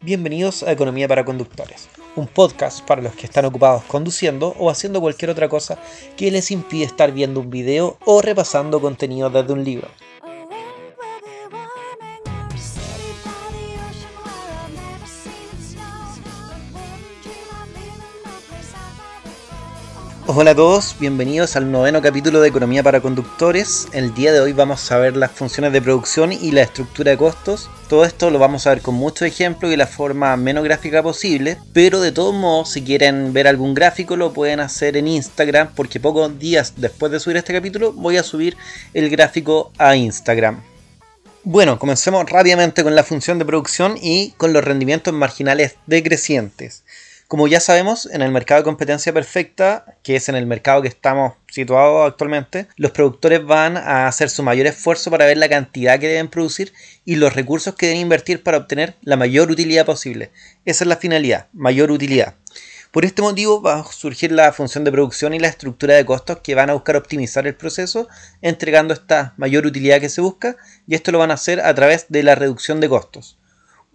Bienvenidos a Economía para Conductores, un podcast para los que están ocupados conduciendo o haciendo cualquier otra cosa que les impide estar viendo un video o repasando contenido desde un libro. Hola a todos, bienvenidos al noveno capítulo de Economía para Conductores. El día de hoy vamos a ver las funciones de producción y la estructura de costos. Todo esto lo vamos a ver con muchos ejemplos y la forma menos gráfica posible, pero de todos modos, si quieren ver algún gráfico, lo pueden hacer en Instagram, porque pocos días después de subir este capítulo voy a subir el gráfico a Instagram. Bueno, comencemos rápidamente con la función de producción y con los rendimientos marginales decrecientes. Como ya sabemos, en el mercado de competencia perfecta, que es en el mercado que estamos situados actualmente, los productores van a hacer su mayor esfuerzo para ver la cantidad que deben producir y los recursos que deben invertir para obtener la mayor utilidad posible. Esa es la finalidad, mayor utilidad. Por este motivo va a surgir la función de producción y la estructura de costos que van a buscar optimizar el proceso, entregando esta mayor utilidad que se busca, y esto lo van a hacer a través de la reducción de costos.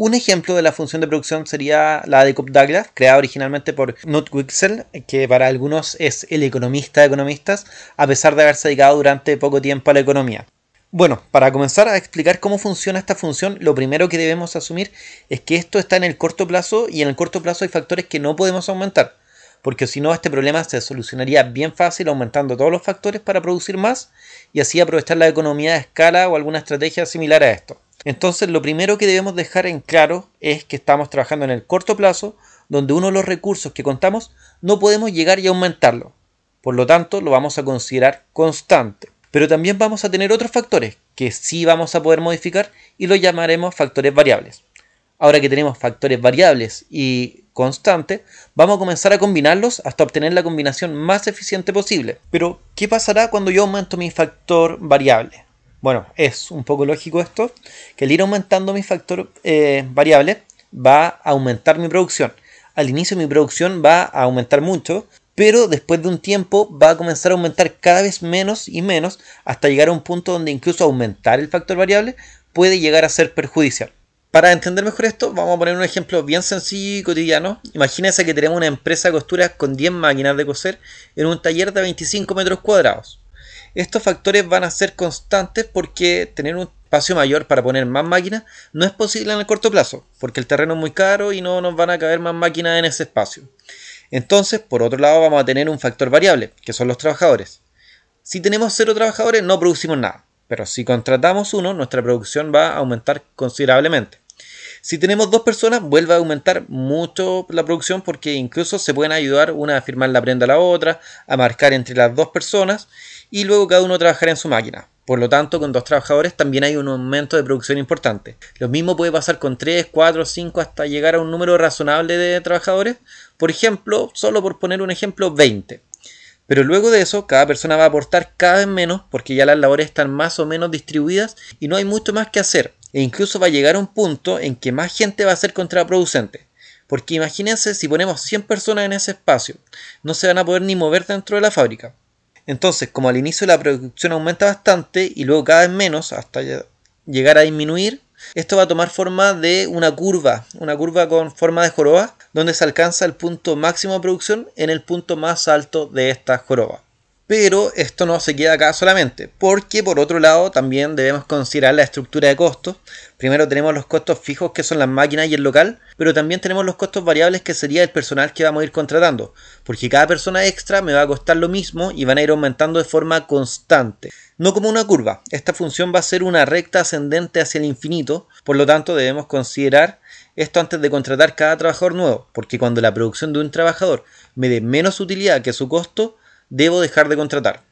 Un ejemplo de la función de producción sería la de Cobb Douglas, creada originalmente por Knut Wicksell, que para algunos es el economista de economistas, a pesar de haberse dedicado durante poco tiempo a la economía. Bueno, para comenzar a explicar cómo funciona esta función, lo primero que debemos asumir es que esto está en el corto plazo y en el corto plazo hay factores que no podemos aumentar, porque si no este problema se solucionaría bien fácil aumentando todos los factores para producir más y así aprovechar la economía de escala o alguna estrategia similar a esto. Entonces lo primero que debemos dejar en claro es que estamos trabajando en el corto plazo, donde uno de los recursos que contamos no podemos llegar y aumentarlo. Por lo tanto, lo vamos a considerar constante. Pero también vamos a tener otros factores que sí vamos a poder modificar y los llamaremos factores variables. Ahora que tenemos factores variables y constantes, vamos a comenzar a combinarlos hasta obtener la combinación más eficiente posible. Pero, ¿qué pasará cuando yo aumento mi factor variable? Bueno, es un poco lógico esto, que el ir aumentando mi factor eh, variable va a aumentar mi producción. Al inicio mi producción va a aumentar mucho, pero después de un tiempo va a comenzar a aumentar cada vez menos y menos hasta llegar a un punto donde incluso aumentar el factor variable puede llegar a ser perjudicial. Para entender mejor esto, vamos a poner un ejemplo bien sencillo y cotidiano. Imagínense que tenemos una empresa de costuras con 10 máquinas de coser en un taller de 25 metros cuadrados estos factores van a ser constantes porque tener un espacio mayor para poner más máquinas no es posible en el corto plazo, porque el terreno es muy caro y no nos van a caber más máquinas en ese espacio. Entonces, por otro lado, vamos a tener un factor variable, que son los trabajadores. Si tenemos cero trabajadores, no producimos nada, pero si contratamos uno, nuestra producción va a aumentar considerablemente. Si tenemos dos personas, vuelve a aumentar mucho la producción porque incluso se pueden ayudar una a firmar la prenda a la otra, a marcar entre las dos personas y luego cada uno trabajará en su máquina. Por lo tanto, con dos trabajadores también hay un aumento de producción importante. Lo mismo puede pasar con 3, 4, 5 hasta llegar a un número razonable de trabajadores. Por ejemplo, solo por poner un ejemplo, 20. Pero luego de eso, cada persona va a aportar cada vez menos porque ya las labores están más o menos distribuidas y no hay mucho más que hacer. E incluso va a llegar a un punto en que más gente va a ser contraproducente. Porque imagínense si ponemos 100 personas en ese espacio, no se van a poder ni mover dentro de la fábrica. Entonces, como al inicio la producción aumenta bastante y luego cada vez menos hasta llegar a disminuir, esto va a tomar forma de una curva, una curva con forma de joroba, donde se alcanza el punto máximo de producción en el punto más alto de esta joroba. Pero esto no se queda acá solamente, porque por otro lado también debemos considerar la estructura de costos. Primero tenemos los costos fijos que son las máquinas y el local, pero también tenemos los costos variables que sería el personal que vamos a ir contratando, porque cada persona extra me va a costar lo mismo y van a ir aumentando de forma constante. No como una curva, esta función va a ser una recta ascendente hacia el infinito, por lo tanto debemos considerar esto antes de contratar cada trabajador nuevo, porque cuando la producción de un trabajador me dé menos utilidad que su costo, debo dejar de contratar.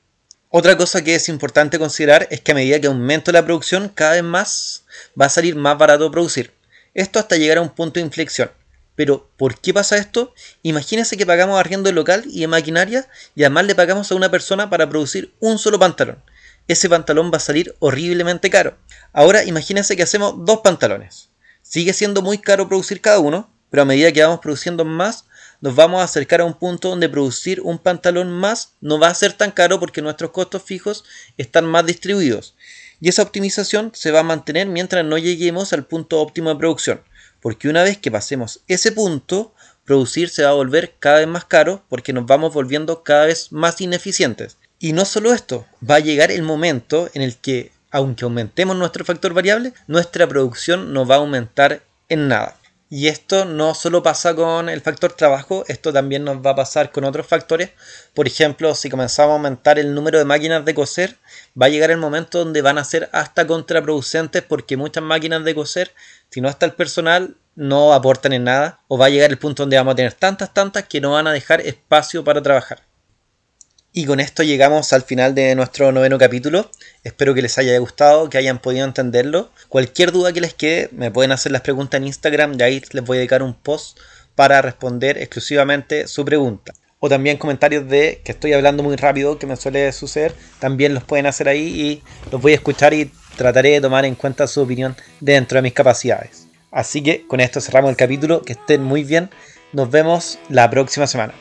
Otra cosa que es importante considerar es que a medida que aumento la producción, cada vez más va a salir más barato producir. Esto hasta llegar a un punto de inflexión. Pero, ¿por qué pasa esto? Imagínense que pagamos arriendo local y de maquinaria y además le pagamos a una persona para producir un solo pantalón. Ese pantalón va a salir horriblemente caro. Ahora imagínense que hacemos dos pantalones. Sigue siendo muy caro producir cada uno, pero a medida que vamos produciendo más, nos vamos a acercar a un punto donde producir un pantalón más no va a ser tan caro porque nuestros costos fijos están más distribuidos. Y esa optimización se va a mantener mientras no lleguemos al punto óptimo de producción. Porque una vez que pasemos ese punto, producir se va a volver cada vez más caro porque nos vamos volviendo cada vez más ineficientes. Y no solo esto, va a llegar el momento en el que, aunque aumentemos nuestro factor variable, nuestra producción no va a aumentar en nada. Y esto no solo pasa con el factor trabajo, esto también nos va a pasar con otros factores. Por ejemplo, si comenzamos a aumentar el número de máquinas de coser, va a llegar el momento donde van a ser hasta contraproducentes porque muchas máquinas de coser, si no está el personal, no aportan en nada. O va a llegar el punto donde vamos a tener tantas, tantas que no van a dejar espacio para trabajar. Y con esto llegamos al final de nuestro noveno capítulo. Espero que les haya gustado, que hayan podido entenderlo. Cualquier duda que les quede, me pueden hacer las preguntas en Instagram y ahí les voy a dedicar un post para responder exclusivamente su pregunta. O también comentarios de que estoy hablando muy rápido, que me suele suceder, también los pueden hacer ahí y los voy a escuchar y trataré de tomar en cuenta su opinión dentro de mis capacidades. Así que con esto cerramos el capítulo, que estén muy bien, nos vemos la próxima semana.